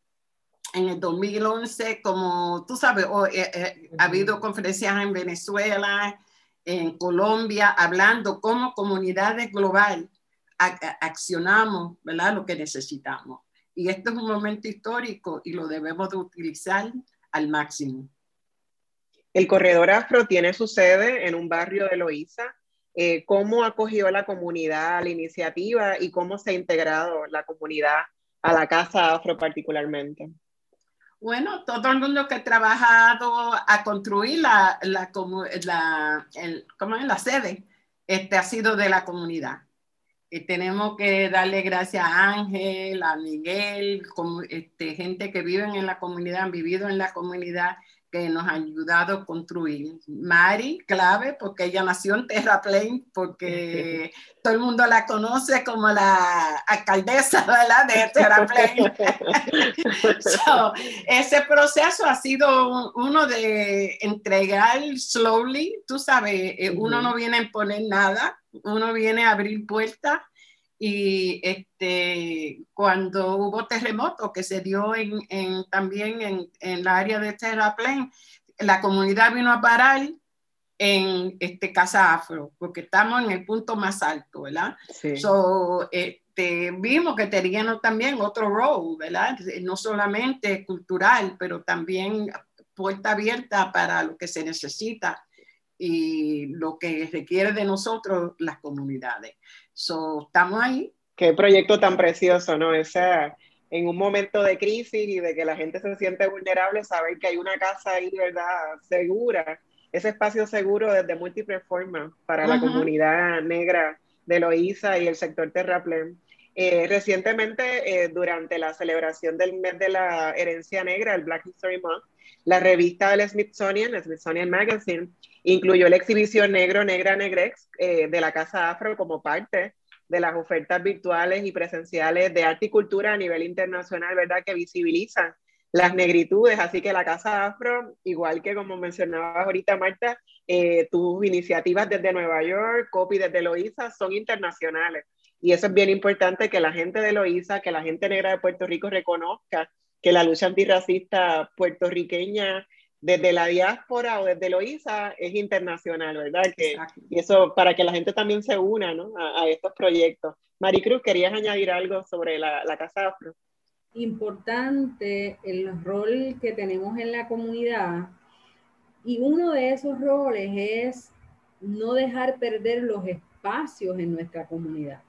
en el 2011, como tú sabes, eh, eh, ha habido conferencias en Venezuela, en Colombia, hablando cómo comunidades global accionamos, ¿verdad? Lo que necesitamos. Y esto es un momento histórico y lo debemos de utilizar al máximo. El Corredor Afro tiene su sede en un barrio de Loíza. Eh, ¿Cómo acogió la comunidad la iniciativa y cómo se ha integrado la comunidad a la Casa Afro particularmente? Bueno, todo el mundo que ha trabajado a construir la, la, la, el, ¿cómo es? la sede este, ha sido de la comunidad tenemos que darle gracias a Ángel, a Miguel, como, este, gente que viven en la comunidad, han vivido en la comunidad, que nos ha ayudado a construir. Mari, clave, porque ella nació en Terraplén, porque todo el mundo la conoce como la alcaldesa ¿verdad? de Terraplén. ese proceso ha sido uno de entregar slowly, tú sabes, eh, uno no viene a imponer nada, uno viene a abrir puertas y este, cuando hubo terremoto que se dio en, en también en, en la área de Terraplén, la comunidad vino a parar en este Casa Afro, porque estamos en el punto más alto, ¿verdad? Sí. So, este, vimos que teníamos también otro rol, ¿verdad? No solamente cultural, pero también puerta abierta para lo que se necesita y lo que requiere de nosotros las comunidades. So, estamos ahí. Qué proyecto tan precioso, ¿no? Esa, en un momento de crisis y de que la gente se siente vulnerable, saber que hay una casa ahí, ¿verdad? Segura, ese espacio seguro desde múltiples formas para la comunidad negra de Loíza y el sector terraplén. Eh, recientemente, eh, durante la celebración del mes de la herencia negra, el Black History Month, la revista del Smithsonian, el Smithsonian Magazine, incluyó la exhibición Negro, Negra, Negrex eh, de la Casa Afro como parte de las ofertas virtuales y presenciales de arte y cultura a nivel internacional, ¿verdad? Que visibilizan las negritudes. Así que la Casa Afro, igual que como mencionabas ahorita, Marta, tus iniciativas desde Nueva York, Copy desde Loíza, son internacionales. Y eso es bien importante que la gente de Loíza, que la gente negra de Puerto Rico reconozca que la lucha antirracista puertorriqueña desde la diáspora o desde Loíza es internacional, ¿verdad? Que, y eso para que la gente también se una ¿no? a, estos proyectos. Maricruz, ¿querías añadir algo sobre la, la Casa Afro? Importante el rol que tenemos en la comunidad y uno de esos roles es no dejar perder los espacios en nuestra comunidad.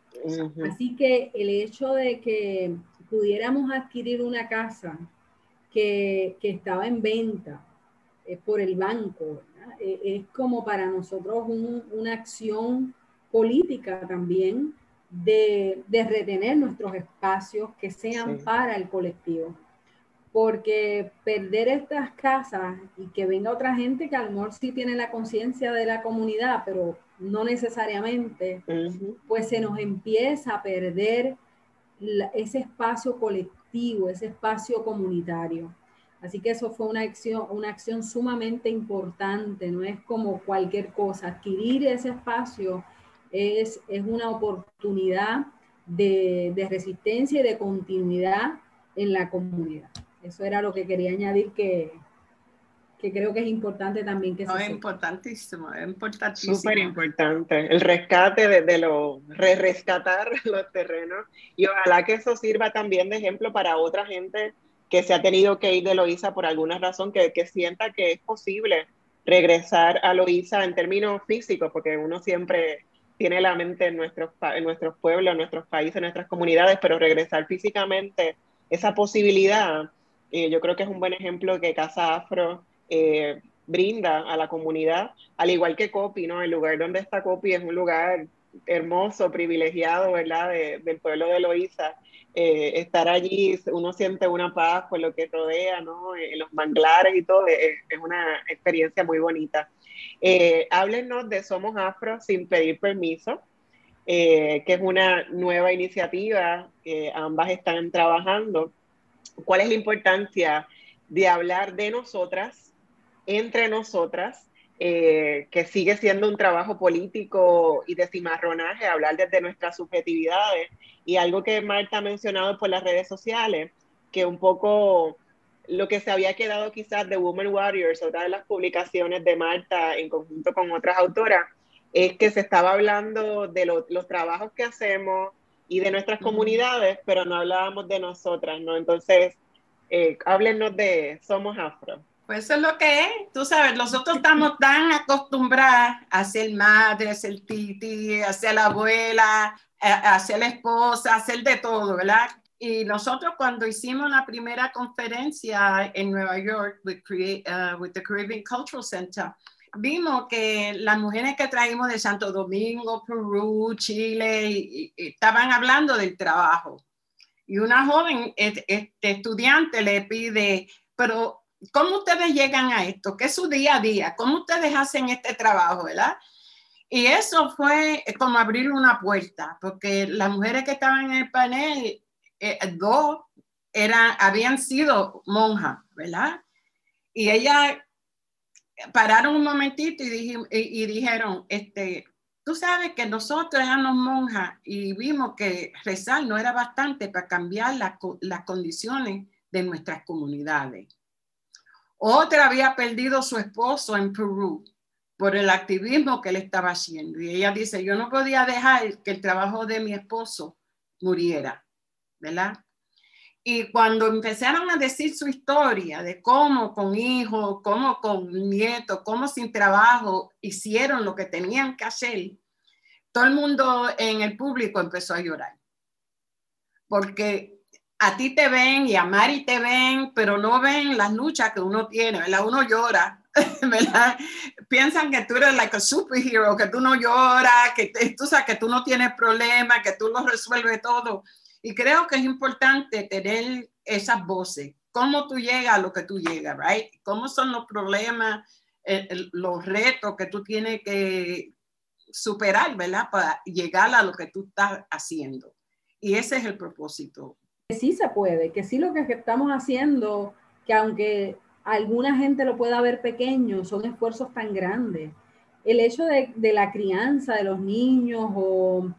Así que el hecho de que pudiéramos adquirir una casa que, que estaba en venta eh, por el banco, eh, es como para nosotros una acción política también de, de, retener nuestros espacios que sean para el colectivo. porque perder estas casas y que venga otra gente que a lo mejor sí tiene la conciencia de la comunidad, pero no necesariamente, pues se nos empieza a perder ese espacio colectivo, ese espacio comunitario. Así que eso fue una acción, una acción sumamente importante, no es como cualquier cosa. Adquirir ese espacio es, es una oportunidad de, de resistencia y de continuidad en la comunidad. Eso era lo que quería añadir que, que creo que es importante también que no, es importantísimo, es importantísimo. Súper importante, el rescate de, de lo, re rescatar los terrenos. Y ojalá que eso sirva también de ejemplo para otra gente que se ha tenido que ir de Loíza por alguna razón, que, que sienta que es posible regresar a Loíza en términos físicos, porque uno siempre tiene la mente en nuestros, en nuestros pueblos, en nuestros países, en nuestras comunidades, pero regresar físicamente, esa posibilidad eh, yo creo que es un buen ejemplo que Casa Afro eh, brinda a la comunidad, al igual que Copi, ¿no? El lugar donde está Copi es un lugar hermoso, privilegiado, ¿verdad? del pueblo de Loíza. Eh, estar allí, uno siente una paz por lo que rodea, ¿no? los manglares y todo, es, una experiencia muy bonita. háblenos de Somos Afro sin pedir permiso, que es una nueva iniciativa que ambas están trabajando cuál es la importancia de hablar de nosotras, entre nosotras, eh, que sigue siendo un trabajo político y de cimarronaje, hablar desde nuestras subjetividades. Y algo que Marta ha mencionado por las redes sociales, que un poco lo que se había quedado quizás de Women Warriors, otra de las publicaciones de Marta en conjunto con otras autoras, es que se estaba hablando de los trabajos que hacemos, y de nuestras comunidades, pero no hablábamos de nosotras, ¿no? Entonces, eh, háblenos de Somos Afro. Pues eso es lo que es, tú sabes, nosotros estamos tan acostumbradas a ser madre, a ser titi, a ser la abuela, a, ser la esposa, a ser de todo, ¿verdad? Y nosotros cuando hicimos la primera conferencia en Nueva York with, uh, with the Caribbean Cultural Center, vimos que las mujeres que traímos de Santo Domingo, Perú, Chile, estaban hablando del trabajo. Y una joven este, estudiante le pide, pero ¿cómo ustedes llegan a esto? ¿Qué es su día a día? ¿Cómo ustedes hacen este trabajo, verdad? Y eso fue como abrir una puerta, porque las mujeres que estaban en el panel, eh, dos eran, habían sido monjas, ¿verdad? Y ella pararon un momentito y, y, dijeron, este, tú sabes que nosotros éramos monjas y vimos que rezar no era bastante para cambiar las condiciones de nuestras comunidades. Otra había perdido su esposo en Perú por el activismo que él estaba haciendo. Y ella dice, yo no podía dejar que el trabajo de mi esposo muriera, ¿verdad? Y cuando empezaron a decir su historia de cómo con hijos, cómo con nietos, cómo sin trabajo hicieron lo que tenían que hacer, todo el mundo en el público empezó a llorar. Porque a ti te ven y a Mari te ven, pero no ven las luchas que uno tiene, ¿verdad? Uno llora, ¿verdad? Piensan que tú eres like a superhero, que tú no lloras, que tú sabes que tú no tienes problemas, que tú lo resuelves todo. Y creo que es importante tener esas voces. ¿Cómo tú llegas a lo que tú llegas, right? ¿Cómo son los problemas, los retos que tú tienes que superar, ¿verdad? Para llegar a lo que tú estás haciendo. Y ese es el propósito. Sí se puede, que sí lo que estamos haciendo, que aunque alguna gente lo pueda ver pequeño, son esfuerzos tan grandes. El hecho de, de la crianza de los niños o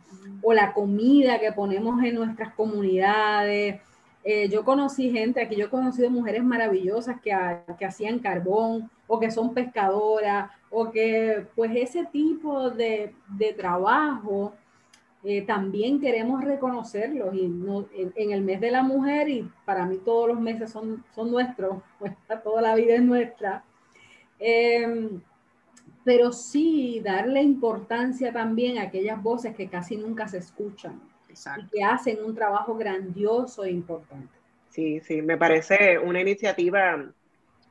o la comida que ponemos en nuestras comunidades. Eh, yo conocí gente, aquí yo he conocido mujeres maravillosas que, que, hacían carbón o que son pescadoras o que pues ese tipo de, de trabajo eh, también queremos reconocerlos y no, en, el mes de la mujer y para mí todos los meses son, son nuestros, pues, toda la vida es nuestra. Eh, pero sí darle importancia también a aquellas voces que casi nunca se escuchan y que hacen un trabajo grandioso e importante. Sí, sí, me parece una iniciativa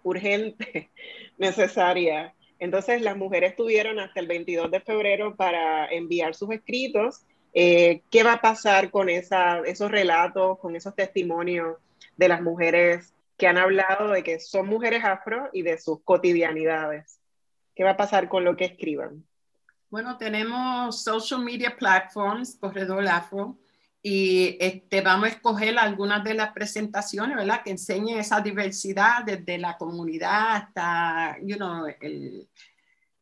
urgente, necesaria. Entonces, las mujeres tuvieron hasta el 22 de febrero para enviar sus escritos. Eh, ¿Qué va a pasar con esa, esos relatos, con esos testimonios de las mujeres que han hablado de que son mujeres afro y de sus cotidianidades. ¿Qué va a pasar con lo que escriban? Bueno, tenemos social media platforms, Corredor Afro, y este, vamos a escoger algunas de las presentaciones, ¿verdad? Que enseñen esa diversidad desde la comunidad hasta, you know,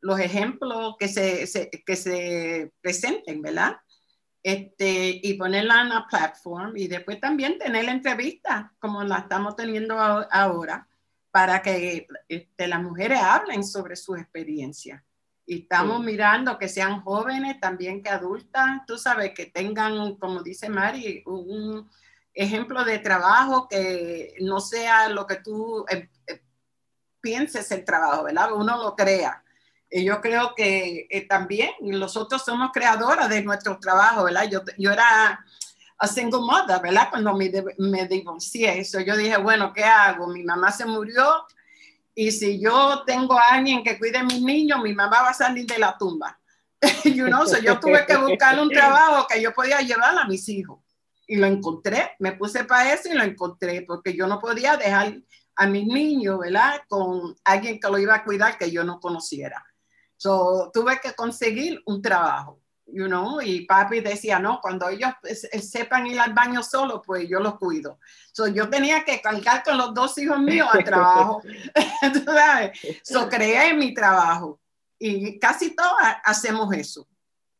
los ejemplos que se, que se presenten, ¿verdad? Este, y ponerla en la plataforma y después también tener la entrevista como la estamos teniendo ahora para que este, las mujeres hablen sobre su experiencia. Y estamos mirando que sean jóvenes, también que adultas, tú sabes, que tengan, como dice Mari, un ejemplo de trabajo que no sea lo que tú eh, eh, pienses el trabajo, ¿verdad? Uno lo crea. Y yo creo que eh, también nosotros somos creadoras de nuestro trabajo, ¿verdad? Yo, yo era a single mother, ¿verdad? Cuando me, me divorcié, eso yo dije, bueno, ¿qué hago? Mi mamá se murió, y si yo tengo a alguien que cuide a mis niños, mi mamá va a salir de la tumba. you know, so yo tuve que buscar un trabajo que yo podía llevar a mis hijos. Y lo encontré, me puse para eso y lo encontré, porque yo no podía dejar a mis niños, ¿verdad? Con alguien que lo iba a cuidar que yo no conociera. So, tuve que conseguir un trabajo you know, y papi decía, no, cuando ellos sepan ir al baño solo, pues yo los cuido. So, yo tenía que cargar con los dos hijos míos al trabajo, sabes? So, creé mi trabajo y casi todos hacemos eso.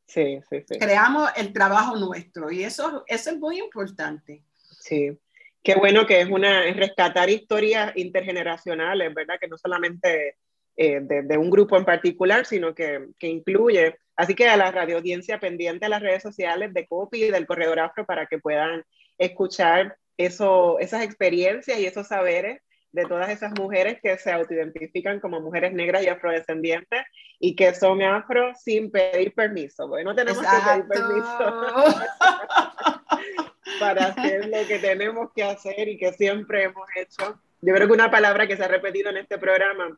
Sí, sí, sí. Creamos el trabajo nuestro y eso, eso es muy importante. Sí. Qué bueno que es una es rescatar historias intergeneracionales, ¿verdad? Que no solamente eh, de, de, un grupo en particular, sino que, que incluye Así que a la radio audiencia pendiente a las redes sociales de COPI y del Corredor Afro para que puedan escuchar eso, esas experiencias y esos saberes de todas esas mujeres que se autoidentifican como mujeres negras y afrodescendientes y que son afro sin pedir permiso. Bueno, no tenemos que pedir permiso para hacer lo que tenemos que hacer y que siempre hemos hecho. Yo creo que una palabra que se ha repetido en este programa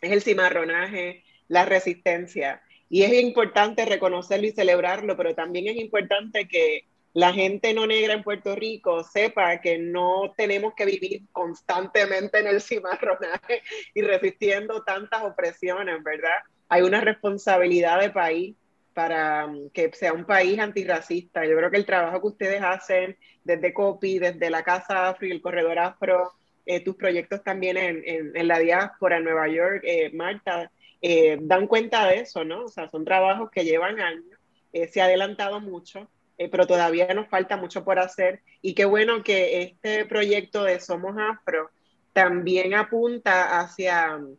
es el cimarronaje, la resistencia. Y es importante reconocerlo y celebrarlo, pero también es importante que la gente no negra en Puerto Rico sepa que no tenemos que vivir constantemente en el cimarronaje y resistiendo tantas opresiones, ¿verdad? Hay una responsabilidad de país para um, que sea un país antirracista. Yo creo que el trabajo que ustedes hacen desde COPI, desde la Casa Afro y el Corredor Afro, eh, tus proyectos también en, en, la diáspora en Nueva York, eh, Marta, eh, dan cuenta de eso, ¿no? O sea, son trabajos que llevan años, se ha adelantado mucho, pero todavía nos falta mucho por hacer. Y qué bueno que este proyecto de Somos Afro también apunta hacia mm,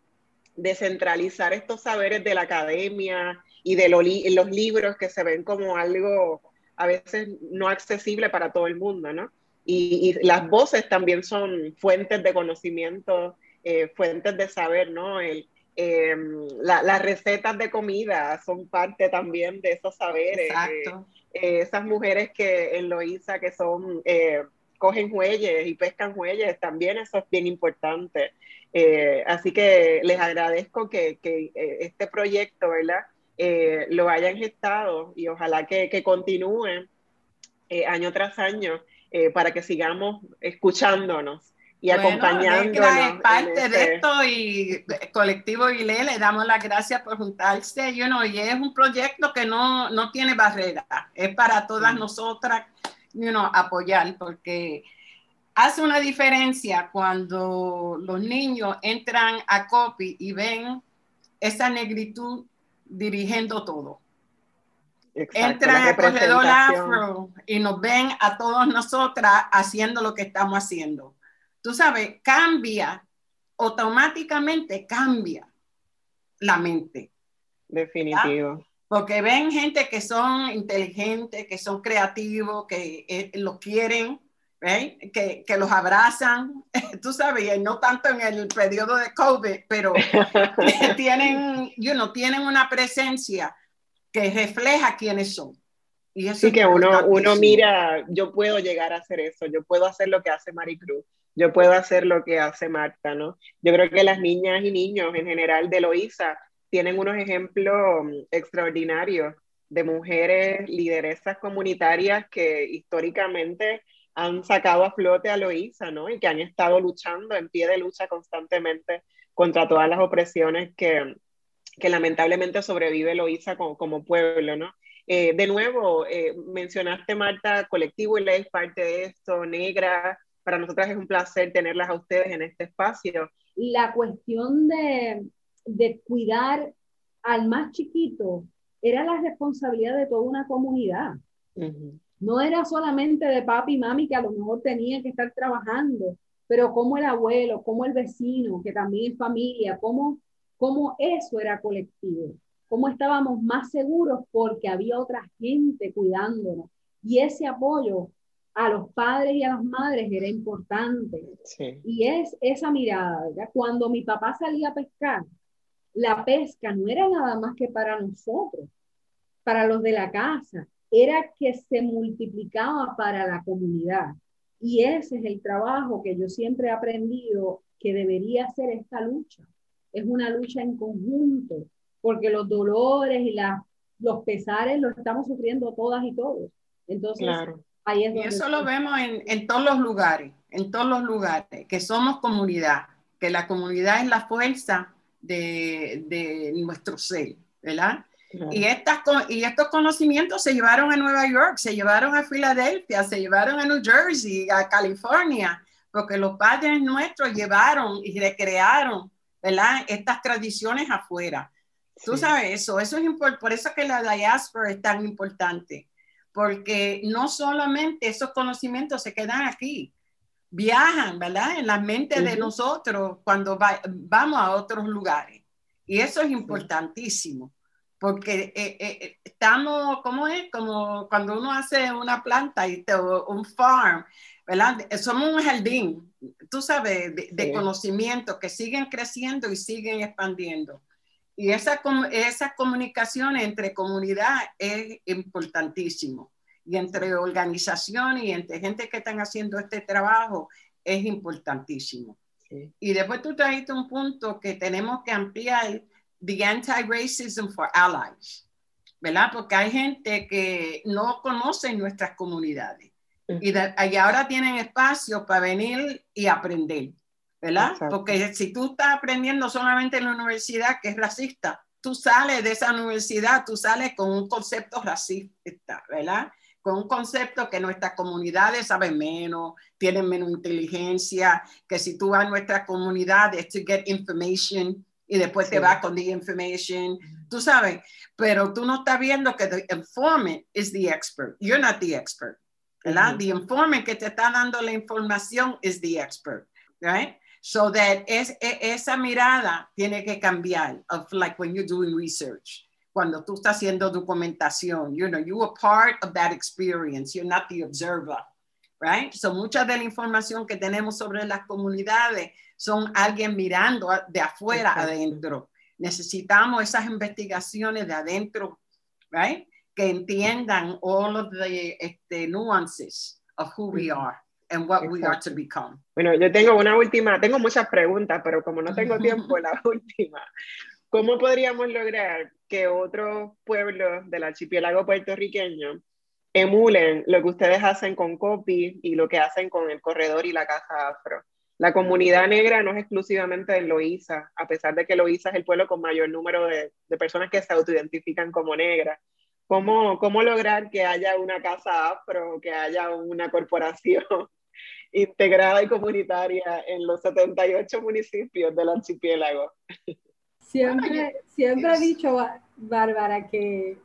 descentralizar estos saberes de la academia y de los libros que se ven como algo a veces no accesible para todo el mundo, ¿no? Y, y las voces también son fuentes de conocimiento, fuentes de saber, ¿no? El, eh, las recetas de comida son parte también de esos saberes. Exacto. Eh, esas mujeres que en Loíza que son, eh, cogen huelles y pescan huelles, también eso es bien importante. así que les agradezco que, que este proyecto, ¿verdad? lo hayan gestado y ojalá que, que continúen año tras año para que sigamos escuchándonos y acompañando. Es parte de este esto y Colectivo ILE le damos las gracias por juntarse, you know, y es un proyecto que no, no tiene barrera, es para todas nosotras you know, apoyar, porque hace una diferencia cuando los niños entran a COPI y ven esa negritud dirigiendo todo. Entran a Corredor Afro y nos ven a todos nosotras haciendo lo que estamos haciendo. Tú sabes, cambia, automáticamente cambia la mente. Definitivo. Porque ven gente que son inteligentes, que son creativos, que eh, lo quieren, que, que, los abrazan, tú sabes, no tanto en el periodo de COVID, pero tienen, you know, tienen una presencia que refleja quiénes son. Y eso que uno, uno mira, yo puedo llegar a hacer eso, yo puedo hacer lo que hace Maricruz yo puedo hacer lo que hace Marta, ¿no? Yo creo que las niñas y niños en general de Loíza tienen unos ejemplos mm, extraordinarios de mujeres lideresas comunitarias que históricamente han sacado a flote a Loíza, ¿no? Y que han estado luchando en pie de lucha constantemente contra todas las opresiones que, que lamentablemente sobrevive Loíza como, como pueblo, ¿no? Eh, de nuevo, eh, mencionaste, Marta, Colectivo y Ley, parte de esto, Negra. Para nosotras es un placer tenerlas a ustedes en este espacio. La cuestión de, de cuidar al más chiquito era la responsabilidad de toda una comunidad. No era solamente de papi y mami que a lo mejor tenían que estar trabajando, pero como el abuelo, como el vecino, que también es familia, como, como eso era colectivo cómo estábamos más seguros porque había otra gente cuidándonos. Y ese apoyo a los padres y a las madres era importante. Y es esa mirada, ¿verdad? Cuando mi papá salía a pescar, la pesca no era nada más que para nosotros, para los de la casa, era que se multiplicaba para la comunidad. Y ese es el trabajo que yo siempre he aprendido que debería ser esta lucha. Es una lucha en conjunto, porque los dolores y los pesares los estamos sufriendo todas y todos. Entonces, ahí es donde... Y eso lo vemos en, en, todos los lugares, en todos los lugares, que somos comunidad, que la comunidad es la fuerza de, de nuestro ser, ¿verdad? Y, estas, y estos conocimientos se llevaron a Nueva York, se llevaron a Filadelfia, se llevaron a New Jersey, a California, porque los padres nuestros llevaron y recrearon ¿verdad? estas tradiciones afuera. Tú sabes eso, eso es importante, por eso que la diáspora es tan importante, porque no solamente esos conocimientos se quedan aquí, viajan, ¿verdad? En la mente de nosotros cuando vamos a otros lugares. Y eso es importantísimo, porque eh, eh, estamos, ¿cómo es? Como cuando uno hace una planta y un farm, ¿verdad? Somos un jardín, tú sabes, de, de conocimiento que siguen creciendo y siguen expandiendo. Y esa, esa comunicación entre comunidad es importantísimo. Y entre organizaciones y entre gente que están haciendo este trabajo es importantísimo. Y después tú trajiste un punto que tenemos que ampliar, the anti-racism for allies, ¿verdad? Porque hay gente que no conoce nuestras comunidades y, y ahora tienen espacio para venir y aprender. ¿verdad? Porque si tú estás aprendiendo solamente en la universidad que es racista, tú sales de esa universidad, tú sales con un concepto racista, ¿verdad? Con un concepto que nuestras comunidades saben menos, tienen menos inteligencia, que si tú vas a nuestra comunidad es to get information y después te vas con the information, tú sabes, pero tú no estás viendo que the informant is the expert, you're not the expert, ¿verdad? The informant que te está dando la información is the expert, right? So that es, e, esa mirada tiene que cambiar, of like when you're doing research, cuando tú estás haciendo documentación, you know, you are part of that experience, you're not the observer, right? So mucha de la información que tenemos sobre las comunidades son alguien mirando de afuera adentro. Necesitamos esas investigaciones de adentro, right? Que entiendan all of the este, nuances of who we are and what we are to become. Bueno, yo tengo una última, tengo muchas preguntas, pero como no tengo tiempo, la última. ¿Cómo podríamos lograr que otros pueblos del archipiélago puertorriqueño emulen lo que ustedes hacen con COPI y lo que hacen con el corredor y la Casa Afro? La comunidad negra no es exclusivamente en Loíza, a pesar de que Loíza es el pueblo con mayor número de, de personas que se autoidentifican como negras. ¿Cómo, ¿Cómo lograr que haya una casa afro, que haya una corporación integrada y comunitaria en los 78 municipios del archipiélago. Siempre, siempre he dicho, Bárbara, que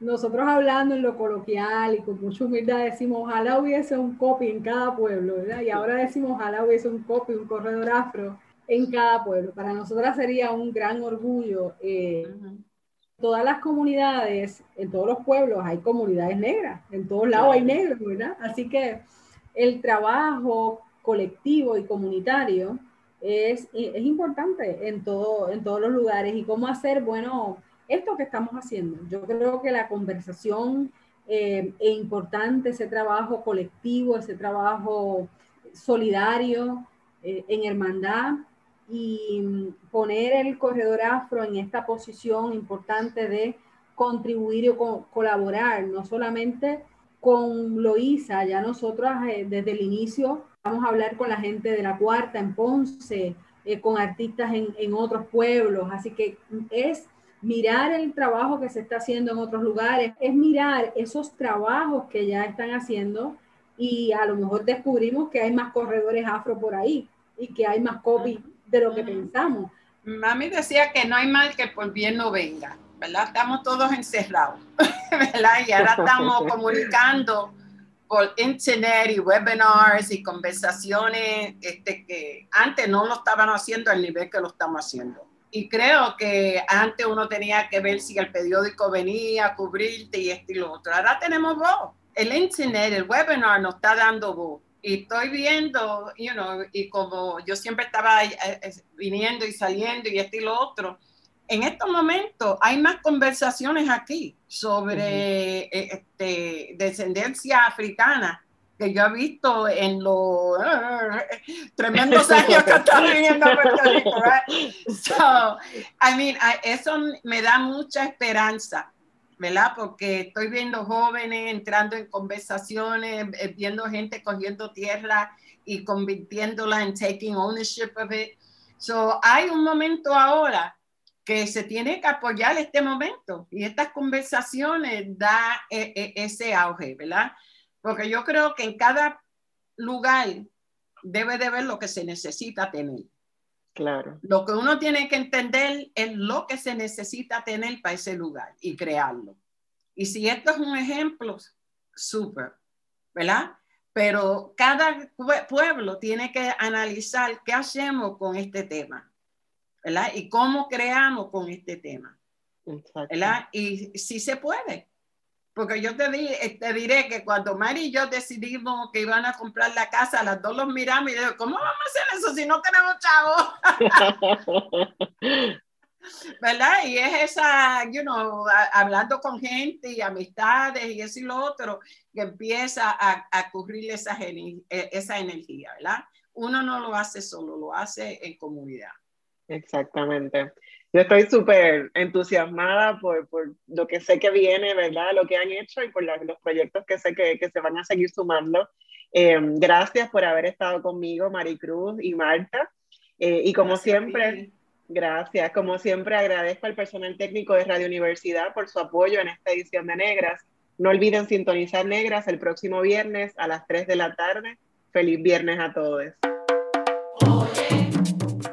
nosotros hablando en lo coloquial y con mucha humildad decimos, ojalá hubiese un copy en cada pueblo, ¿verdad? Y ahora decimos, ojalá hubiese un copy, un corredor afro en cada pueblo. Para nosotras sería un gran orgullo. Eh, todas las comunidades, en todos los pueblos hay comunidades negras, en todos lados hay negros, ¿verdad? Así que el trabajo colectivo y comunitario es, es importante en, todo, en todos los lugares y cómo hacer, bueno, esto que estamos haciendo. Yo creo que la conversación eh, es importante, ese trabajo colectivo, ese trabajo solidario, eh, en hermandad, y poner el corredor afro en esta posición importante de contribuir y colaborar, no solamente con Loíza, ya nosotros eh, desde el inicio vamos a hablar con la gente de la cuarta en Ponce, eh, con artistas en, en otros pueblos, así que es mirar el trabajo que se está haciendo en otros lugares, es mirar esos trabajos que ya están haciendo y a lo mejor descubrimos que hay más corredores afro por ahí y que hay más copy de lo que pensamos. Mami decía que no hay mal que por bien no venga, ¿verdad? Estamos todos encerrados, ¿verdad? Y ahora estamos comunicando por internet y webinars y conversaciones este, que antes no lo estaban haciendo al nivel que lo estamos haciendo. Y creo que antes uno tenía que ver si el periódico venía a cubrirte y esto y lo otro. Ahora tenemos voz. El internet, el webinar nos está dando voz. Y estoy viendo, you know, y como yo siempre estaba eh, eh, viniendo y saliendo y esto y lo otro, en estos momentos hay más conversaciones aquí sobre eh, este, descendencia africana que yo he visto en los tremendos años que estoy viviendo en Puerto Rico. So, I mean, eso me da mucha esperanza, ¿verdad? Porque estoy viendo jóvenes entrando en conversaciones, eh, viendo gente cogiendo tierra y convirtiéndola en taking ownership of it. So, hay un momento ahora que se tiene que apoyar este momento y estas conversaciones da eh, eh, ese auge, ¿verdad? Porque yo creo que en cada lugar debe de ver lo que se necesita tener. Claro. Lo que uno tiene que entender es lo que se necesita tener para ese lugar y crearlo. Y si esto es un ejemplo, súper, ¿verdad? Pero cada pueblo tiene que analizar qué hacemos con este tema, ¿verdad? Y cómo creamos con este tema, ¿verdad? Y si se puede, porque yo te, di, eh, te diré que cuando Mari y yo decidimos que iban a comprar la casa, las dos los miramos y digo, ¿cómo vamos a hacer eso si no tenemos chavos? ¿Verdad? Y es esa, you know, hablando con gente y amistades y eso y lo otro, que empieza a, a cubrir esa, e, esa energía, ¿verdad? Uno no lo hace solo, lo hace en comunidad. Exactamente. Yo estoy súper entusiasmada por, por, lo que sé que viene, ¿verdad? Lo que han hecho y por los proyectos que sé que, que, se van a seguir sumando. Eh, gracias por haber estado conmigo, Maricruz y Marta. Eh, y como siempre, gracias. Como siempre, agradezco al personal técnico de Radio Universidad por su apoyo en esta edición de Negras. No olviden sintonizar Negras el próximo viernes a las 3 de la tarde. Feliz viernes a todos.